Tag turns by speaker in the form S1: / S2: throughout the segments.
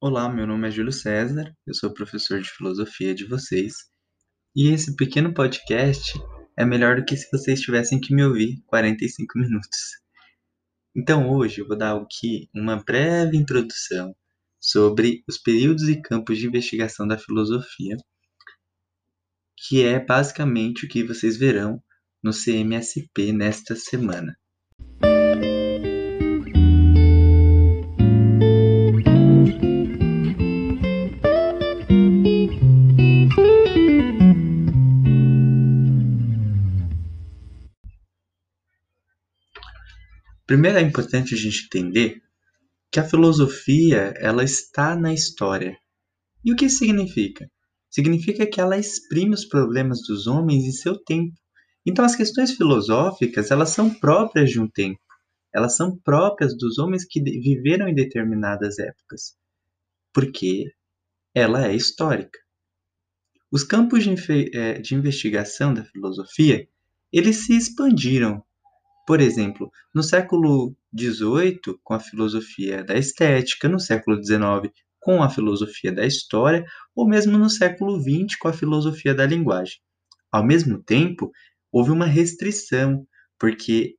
S1: Olá, meu nome é Júlio César, eu sou professor de filosofia de vocês, e esse pequeno podcast é melhor do que se vocês tivessem que me ouvir 45 minutos. Então hoje eu vou dar aqui uma breve introdução sobre os períodos e campos de investigação da filosofia, que é basicamente o que vocês verão no CMSP nesta semana. Primeiro é importante a gente entender que a filosofia ela está na história. E o que significa? Significa que ela exprime os problemas dos homens em seu tempo. Então as questões filosóficas elas são próprias de um tempo. Elas são próprias dos homens que viveram em determinadas épocas, porque ela é histórica. Os campos de, eh, de investigação da filosofia eles se expandiram por exemplo, no século XVIII, com a filosofia da estética, no século XIX, com a filosofia da história, ou mesmo no século XX, com a filosofia da linguagem. Ao mesmo tempo, houve uma restrição, porque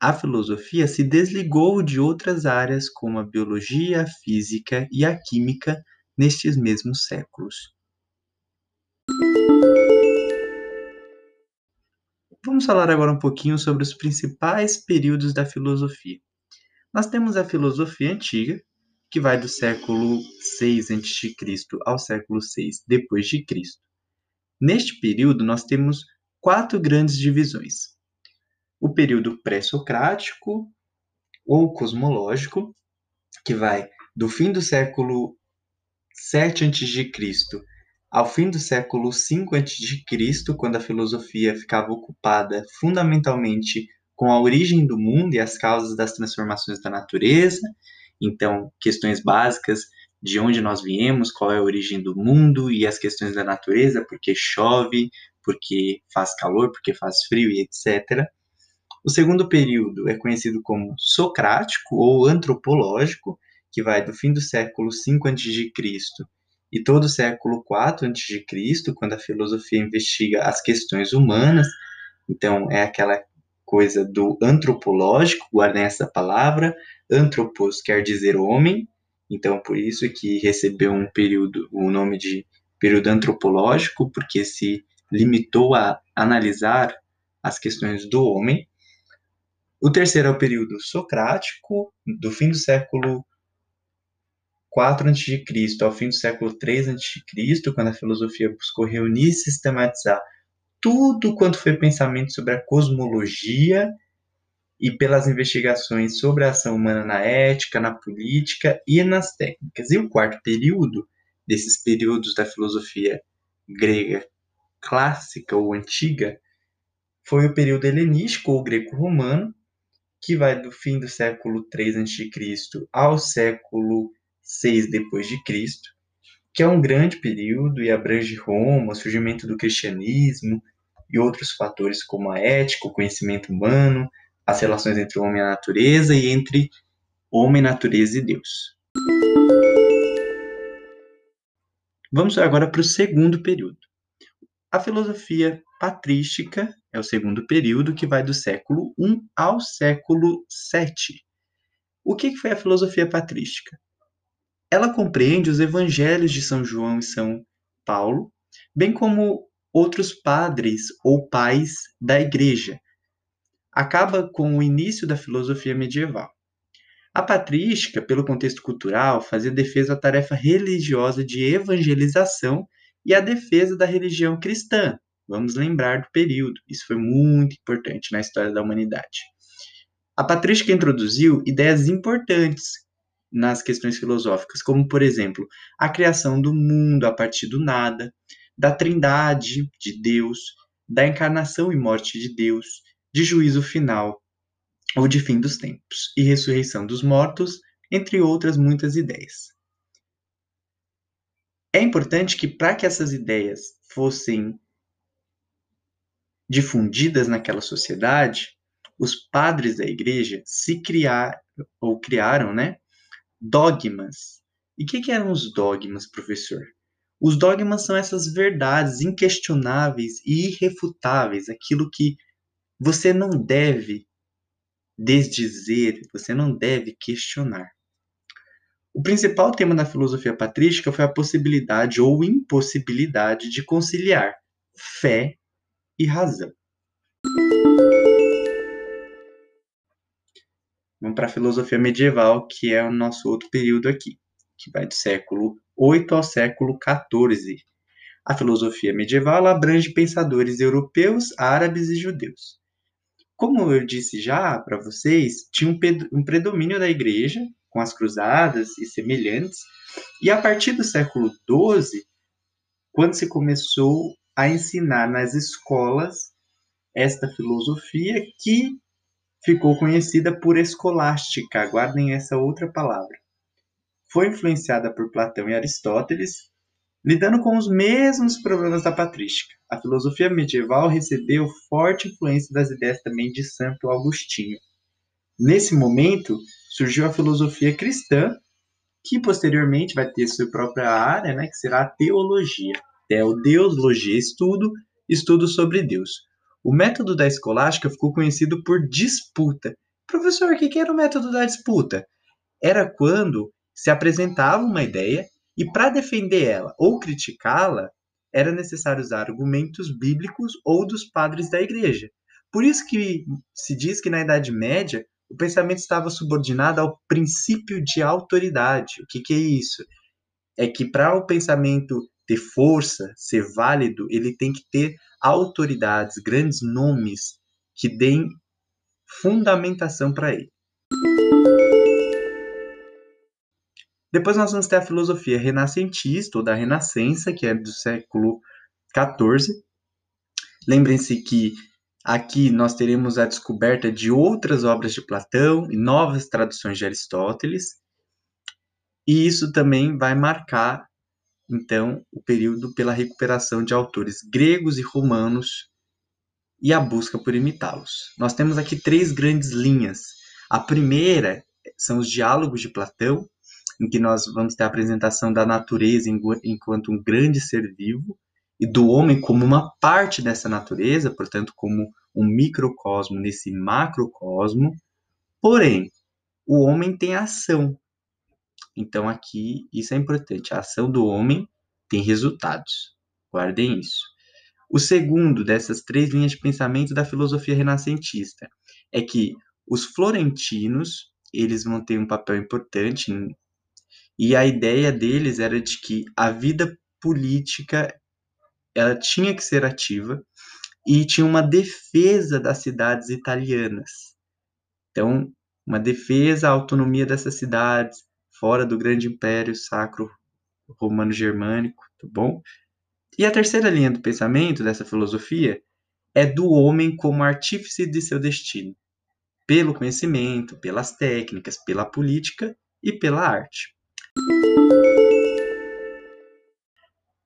S1: a filosofia se desligou de outras áreas como a biologia, a física e a química nestes mesmos séculos. Vamos falar agora um pouquinho sobre os principais períodos da filosofia. Nós temos a filosofia antiga, que vai do século 6 a.C. ao século 6 depois de Cristo. Neste período nós temos quatro grandes divisões. O período pré-socrático ou cosmológico, que vai do fim do século 7 a.C ao fim do século V a.C., quando a filosofia ficava ocupada fundamentalmente com a origem do mundo e as causas das transformações da natureza, então questões básicas de onde nós viemos, qual é a origem do mundo e as questões da natureza, porque chove, porque faz calor, porque faz frio e etc. O segundo período é conhecido como socrático ou antropológico, que vai do fim do século V a.C e todo o século IV a.C., quando a filosofia investiga as questões humanas, então é aquela coisa do antropológico, guardem essa palavra, antropos quer dizer homem, então por isso que recebeu um período, o nome de período antropológico, porque se limitou a analisar as questões do homem. O terceiro é o período socrático, do fim do século 4 a.C. ao fim do século 3 a.C., quando a filosofia buscou reunir e sistematizar tudo quanto foi pensamento sobre a cosmologia e pelas investigações sobre a ação humana na ética, na política e nas técnicas. E o quarto período, desses períodos da filosofia grega clássica ou antiga, foi o período helenístico ou greco-romano, que vai do fim do século 3 a.C. ao século 6 depois de Cristo, que é um grande período e abrange Roma, o surgimento do cristianismo e outros fatores como a ética, o conhecimento humano, as relações entre o homem e a natureza e entre homem, natureza e Deus. Vamos agora para o segundo período. A filosofia patrística é o segundo período que vai do século I ao século VII. O que foi a filosofia patrística? Ela compreende os evangelhos de São João e São Paulo, bem como outros padres ou pais da Igreja. Acaba com o início da filosofia medieval. A patrística, pelo contexto cultural, fazia defesa da tarefa religiosa de evangelização e a defesa da religião cristã. Vamos lembrar do período, isso foi muito importante na história da humanidade. A patrística introduziu ideias importantes, nas questões filosóficas, como, por exemplo, a criação do mundo a partir do nada, da trindade de Deus, da encarnação e morte de Deus, de juízo final ou de fim dos tempos e ressurreição dos mortos, entre outras muitas ideias. É importante que, para que essas ideias fossem difundidas naquela sociedade, os padres da igreja se criaram ou criaram, né, dogmas E o que, que eram os dogmas, professor? Os dogmas são essas verdades inquestionáveis e irrefutáveis, aquilo que você não deve desdizer, você não deve questionar. O principal tema da filosofia patrística foi a possibilidade ou impossibilidade de conciliar fé e razão. Vamos para a filosofia medieval, que é o nosso outro período aqui, que vai do século 8 ao século 14. A filosofia medieval abrange pensadores europeus, árabes e judeus. Como eu disse já para vocês, tinha um predomínio da igreja, com as cruzadas e semelhantes, e a partir do século XII, quando se começou a ensinar nas escolas esta filosofia que ficou conhecida por escolástica, guardem essa outra palavra foi influenciada por Platão e Aristóteles, lidando com os mesmos problemas da patrística. A filosofia medieval recebeu forte influência das ideias também de Santo Agostinho. Nesse momento, surgiu a filosofia cristã, que posteriormente vai ter sua própria área, né, que será a teologia. Teodeologia, estudo, estudo sobre Deus. O método da escolástica ficou conhecido por disputa. Professor, o que era o método da disputa? Era quando se apresentava uma ideia e para defender ela ou criticá-la, era necessário usar argumentos bíblicos ou dos padres da igreja. Por isso que se diz que na Idade Média o pensamento estava subordinado ao princípio de autoridade. O que, que é isso? É que para o pensamento ter força, ser válido, ele tem que ter autoridades, grandes nomes que deem fundamentação para ele. Depois nós vamos ter a filosofia renascentista, ou da Renascença, que é do século XIV. Lembrem-se que aqui nós teremos a descoberta de outras obras de Platão e novas traduções de Aristóteles. E isso também vai marcar, então, o período pela recuperação de autores gregos e romanos e a busca por imitá-los. Nós temos aqui três grandes linhas. A primeira são os diálogos de Platão, em que nós vamos ter a apresentação da natureza enquanto um grande ser vivo e do homem como uma parte dessa natureza, portanto, como um microcosmo nesse macrocosmo. Porém, o homem tem ação. Então, aqui, isso é importante. A ação do homem tem resultados. Guardem isso. O segundo dessas três linhas de pensamento da filosofia renascentista é que os florentinos eles vão ter um papel importante e a ideia deles era de que a vida política ela tinha que ser ativa e tinha uma defesa das cidades italianas. Então, uma defesa à autonomia dessas cidades fora do grande império sacro romano-germânico, tá bom? E a terceira linha do pensamento dessa filosofia é do homem como artífice de seu destino, pelo conhecimento, pelas técnicas, pela política e pela arte.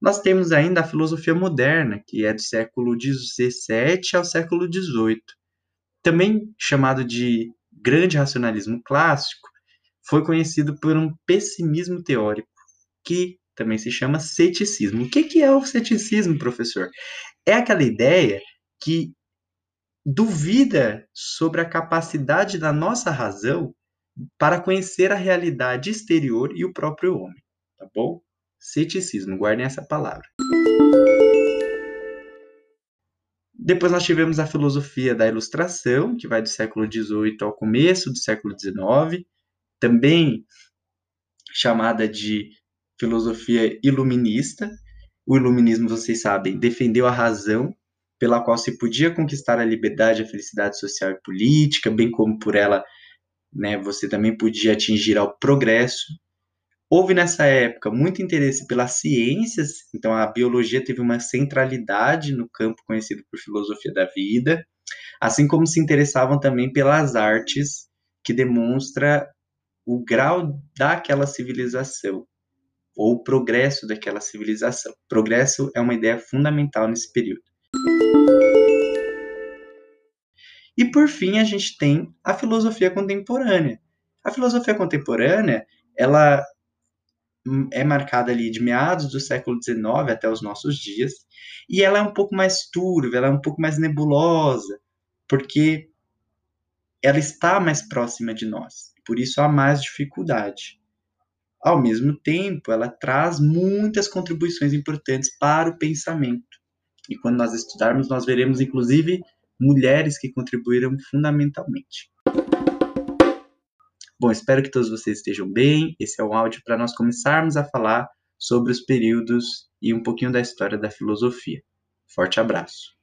S1: Nós temos ainda a filosofia moderna, que é do século XVII ao século XVIII. Também chamado de grande racionalismo clássico, foi conhecido por um pessimismo teórico, que também se chama ceticismo. O que é o ceticismo, professor? É aquela ideia que duvida sobre a capacidade da nossa razão para conhecer a realidade exterior e o próprio homem, tá bom? Ceticismo, guardem essa palavra. Depois nós tivemos a filosofia da ilustração, que vai do século XVIII ao começo do século XIX, também chamada de filosofia iluminista. O iluminismo, vocês sabem, defendeu a razão pela qual se podia conquistar a liberdade, a felicidade social e política, bem como por ela né, você também podia atingir ao progresso. Houve nessa época muito interesse pelas ciências, então a biologia teve uma centralidade no campo conhecido por filosofia da vida, assim como se interessavam também pelas artes, que demonstra o grau daquela civilização ou o progresso daquela civilização. Progresso é uma ideia fundamental nesse período. E por fim, a gente tem a filosofia contemporânea. A filosofia contemporânea, ela é marcada ali de meados do século XIX até os nossos dias, e ela é um pouco mais turva, ela é um pouco mais nebulosa, porque ela está mais próxima de nós, por isso há mais dificuldade. Ao mesmo tempo, ela traz muitas contribuições importantes para o pensamento. E quando nós estudarmos, nós veremos inclusive mulheres que contribuíram fundamentalmente. Bom, espero que todos vocês estejam bem. Esse é um áudio para nós começarmos a falar sobre os períodos e um pouquinho da história da filosofia. Forte abraço.